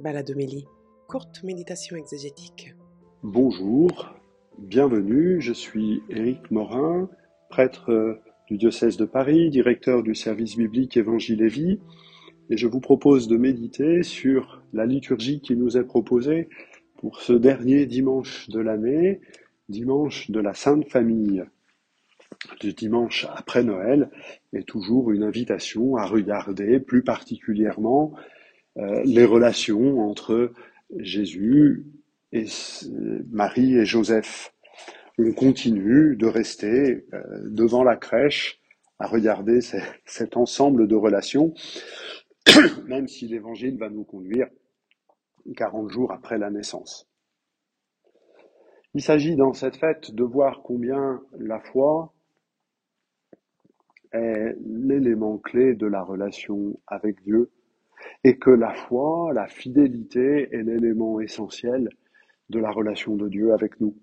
Baladomélie, courte méditation exégétique. Bonjour, bienvenue, je suis Éric Morin, prêtre du diocèse de Paris, directeur du service biblique Évangile et Vie, et je vous propose de méditer sur la liturgie qui nous est proposée pour ce dernier dimanche de l'année, dimanche de la Sainte Famille. Le dimanche après Noël est toujours une invitation à regarder plus particulièrement euh, les relations entre Jésus et Marie et Joseph. On continue de rester euh, devant la crèche à regarder cet ensemble de relations, même si l'évangile va nous conduire 40 jours après la naissance. Il s'agit dans cette fête de voir combien la foi est l'élément clé de la relation avec Dieu et que la foi, la fidélité est l'élément essentiel de la relation de Dieu avec nous.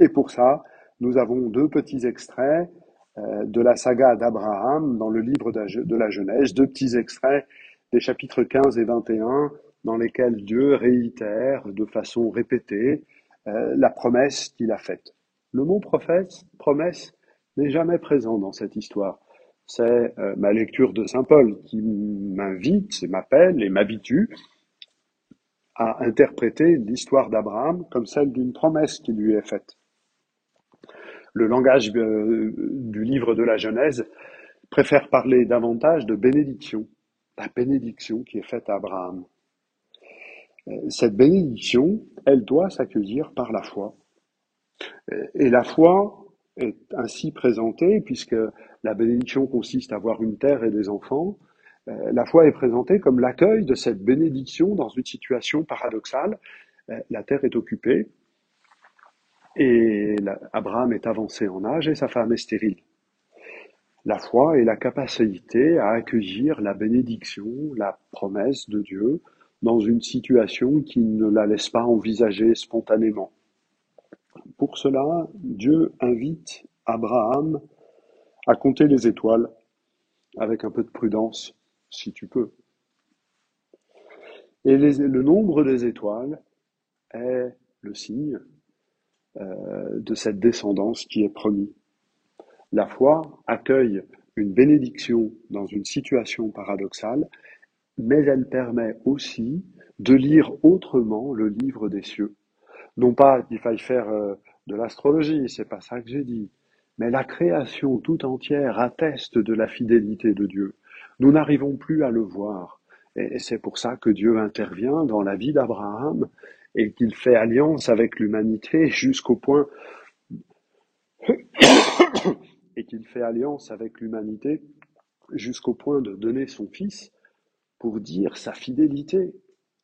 Et pour ça, nous avons deux petits extraits euh, de la saga d'Abraham dans le livre de la Genèse, deux petits extraits des chapitres 15 et 21 dans lesquels Dieu réitère de façon répétée euh, la promesse qu'il a faite. Le mot promesse, n'est jamais présent dans cette histoire c'est euh, ma lecture de Saint Paul qui m'invite, m'appelle et m'habitue à interpréter l'histoire d'Abraham comme celle d'une promesse qui lui est faite. Le langage euh, du livre de la Genèse préfère parler davantage de bénédiction, la bénédiction qui est faite à Abraham. Euh, cette bénédiction, elle doit s'accueillir par la foi. Et la foi est ainsi présentée puisque la bénédiction consiste à avoir une terre et des enfants. Euh, la foi est présentée comme l'accueil de cette bénédiction dans une situation paradoxale. Euh, la terre est occupée et Abraham est avancé en âge et sa femme est stérile. La foi est la capacité à accueillir la bénédiction, la promesse de Dieu dans une situation qui ne la laisse pas envisager spontanément. Pour cela, Dieu invite Abraham à compter les étoiles avec un peu de prudence, si tu peux. Et le nombre des étoiles est le signe euh, de cette descendance qui est promis. La foi accueille une bénédiction dans une situation paradoxale, mais elle permet aussi de lire autrement le livre des cieux. Non pas qu'il faille faire euh, de l'astrologie, c'est pas ça que j'ai dit, mais la création tout entière atteste de la fidélité de Dieu. Nous n'arrivons plus à le voir. Et c'est pour ça que Dieu intervient dans la vie d'Abraham et qu'il fait alliance avec l'humanité jusqu'au point et qu'il fait alliance avec l'humanité jusqu'au point de donner son fils pour dire sa fidélité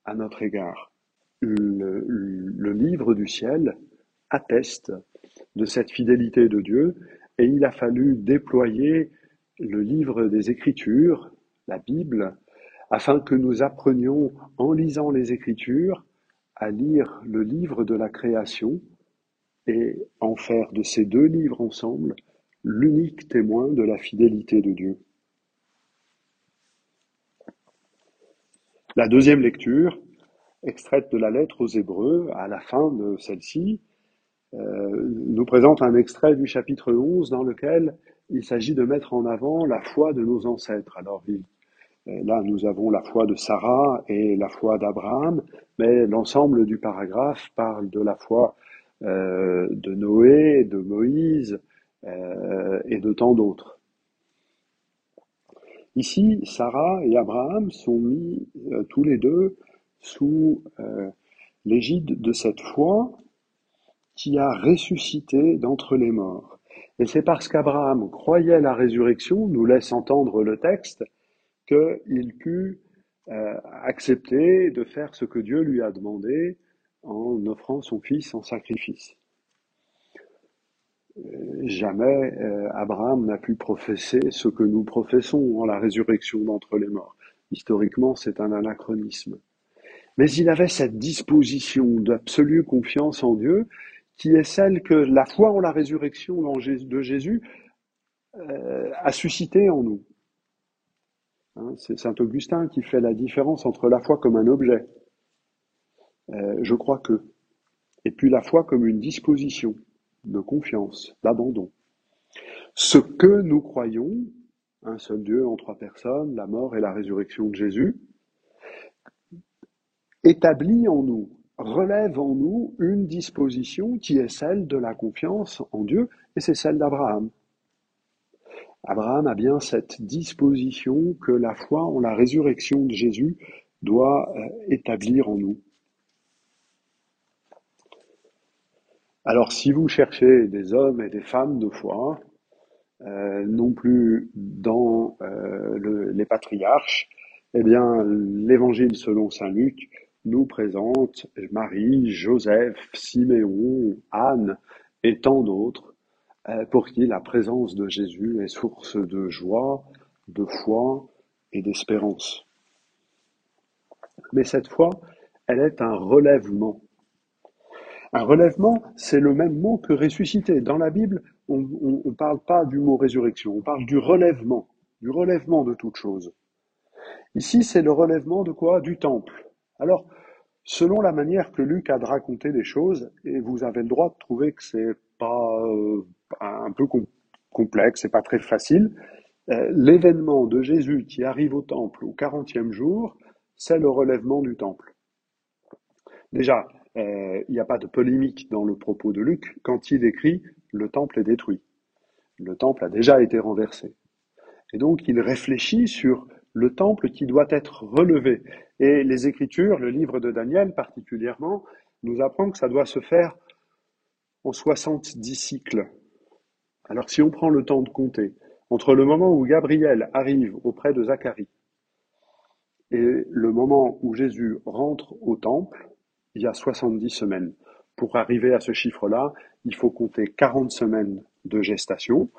à notre égard. Le, le livre du ciel atteste de cette fidélité de Dieu, et il a fallu déployer le livre des Écritures, la Bible, afin que nous apprenions, en lisant les Écritures, à lire le livre de la création et en faire de ces deux livres ensemble l'unique témoin de la fidélité de Dieu. La deuxième lecture, extraite de la lettre aux Hébreux, à la fin de celle-ci, nous présente un extrait du chapitre 11 dans lequel il s'agit de mettre en avant la foi de nos ancêtres. Alors euh, là, nous avons la foi de Sarah et la foi d'Abraham, mais l'ensemble du paragraphe parle de la foi euh, de Noé, de Moïse et de tant d'autres. Ici, Sarah et Abraham sont mis tous les deux sous l'égide de cette foi qui a ressuscité d'entre les morts. Et c'est parce qu'Abraham croyait la résurrection, nous laisse entendre le texte, qu'il put euh, accepter de faire ce que Dieu lui a demandé en offrant son fils en sacrifice. Euh, jamais euh, Abraham n'a pu professer ce que nous professons en la résurrection d'entre les morts. Historiquement, c'est un anachronisme. Mais il avait cette disposition d'absolue confiance en Dieu qui est celle que la foi en la résurrection de Jésus euh, a suscité en nous. Hein, c'est saint Augustin qui fait la différence entre la foi comme un objet Euh, je crois que. Et puis la foi comme une disposition de confiance, d'abandon. Ce que nous croyons, un seul Dieu en trois personnes, la mort et la résurrection de Jésus, établit en nous, relève en nous une disposition qui est celle de la confiance en Dieu, et c'est celle d'Abraham. Abraham a bien cette disposition que la foi en la résurrection de Jésus doit euh, établir en nous. Alors si vous cherchez des hommes et des femmes de foi, euh, non plus dans euh, les patriarches, eh bien l'évangile selon saint Luc nous présente Marie, Joseph, Siméon, Anne et tant d'autres euh, pour qui la présence de Jésus est source de joie, de foi et d'espérance. Mais cette foi, elle est un relèvement. Un relèvement, c'est le même mot que ressusciter. Dans la Bible, on ne parle pas du mot résurrection, on parle du relèvement, du relèvement de toute chose. Ici, c'est le relèvement de quoi? Du temple. Alors, selon la manière que Luc a de raconter les choses, et vous avez le droit de trouver que c'est pas euh, un peu complexe, c'est pas très facile, euh, l'événement de Jésus qui arrive au temple au 40e jour, c'est le relèvement du temple. Déjà, euh, il n'y a pas de polémique dans le propos de Luc quand il écrit le temple est détruit. Le temple a déjà été renversé. Et donc il réfléchit sur le temple qui doit être relevé. Et les Écritures, le livre de Daniel particulièrement, nous apprend que ça doit se faire en 70 cycles. Alors si on prend le temps de compter, entre le moment où Gabriel arrive auprès de Zacharie et le moment où Jésus rentre au temple, il y a 70 semaines. Pour arriver à ce chiffre-là, il faut compter 40 semaines de gestation,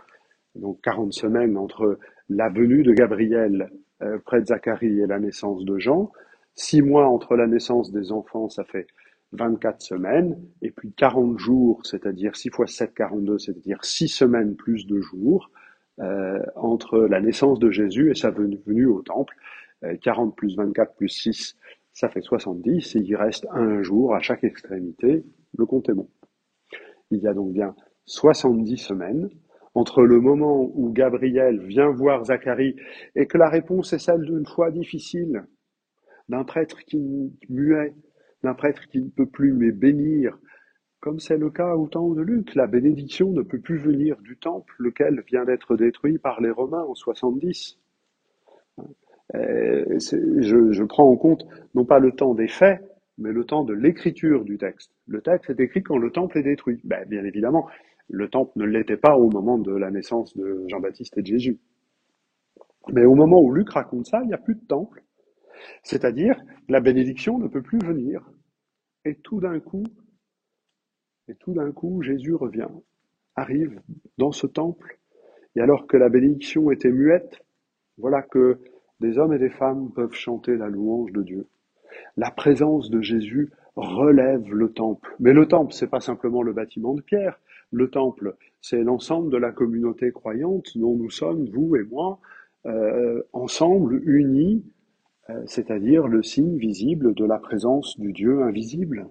donc 40 semaines entre la venue de Gabriel euh, près de Zacharie et la naissance de Jean. Six mois entre la naissance des enfants, ça fait 24 semaines, et puis 40 jours, c'est-à-dire 6 fois 7, 42, c'est-à-dire 6 semaines plus de jours, euh, entre la naissance de Jésus et sa venue au temple. 40 euh, plus 24 plus 6, ça fait 70, et il reste un jour à chaque extrémité, le compte est bon. Il y a donc bien 70 semaines entre le moment où Gabriel vient voir Zacharie et que la réponse est celle d'une foi difficile, d'un prêtre qui muet, d'un prêtre qui ne peut plus mais bénir, comme c'est le cas au temps de Luc. La bénédiction ne peut plus venir du temple, lequel vient d'être détruit par les Romains en 70. Euh, je, prends en compte non pas le temps des faits, mais le temps de l'écriture du texte. Le texte est écrit quand le temple est détruit. Ben, bien évidemment, le temple ne l'était pas au moment de la naissance de Jean-Baptiste et de Jésus. Mais au moment où Luc raconte ça, il n'y a plus de temple. C'est-à-dire, la bénédiction ne peut plus venir. Et tout d'un coup, et tout d'un coup, Jésus revient, arrive dans ce temple. Et alors que la bénédiction était muette, voilà que des hommes et des femmes peuvent chanter la louange de Dieu. La présence de Jésus relève le temple. Mais le temple, c'est pas simplement le bâtiment de pierre. Le temple, c'est l'ensemble de la communauté croyante dont nous sommes, vous et moi, euh, ensemble, unis, euh, c'est-à-dire le signe visible de la présence du Dieu invisible.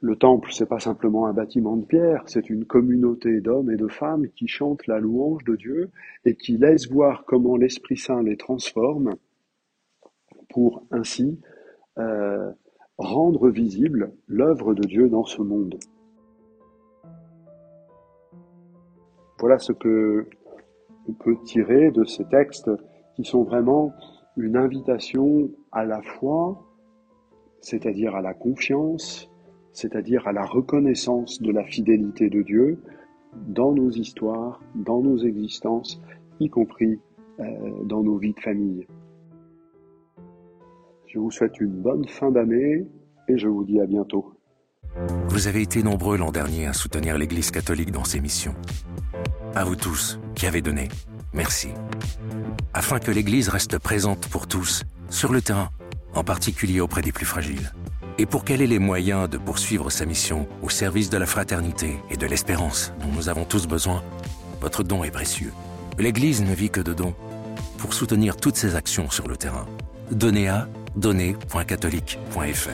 Le temple, c'est pas simplement un bâtiment de pierre, c'est une communauté d'hommes et de femmes qui chantent la louange de Dieu et qui laissent voir comment l'Esprit Saint les transforme pour ainsi euh, rendre visible l'œuvre de Dieu dans ce monde. Voilà ce que on peut tirer de ces textes qui sont vraiment une invitation à la foi, c'est-à-dire à la confiance, c'est-à-dire à la reconnaissance de la fidélité de Dieu dans nos histoires, dans nos existences, y compris euh, dans nos vies de famille. Je vous souhaite une bonne fin d'année et je vous dis à bientôt. Vous avez été nombreux l'an dernier à soutenir l'Église catholique dans ses missions. À vous tous qui avez donné, merci. Afin que l'Église reste présente pour tous, sur le terrain, en particulier auprès des plus fragiles, et pour qu'elle ait les moyens de poursuivre sa mission au service de la fraternité et de l'espérance dont nous avons tous besoin, votre don est précieux. L'Église ne vit que de dons. Pour soutenir toutes ses actions sur le terrain, donnez à donner.catholique.fr.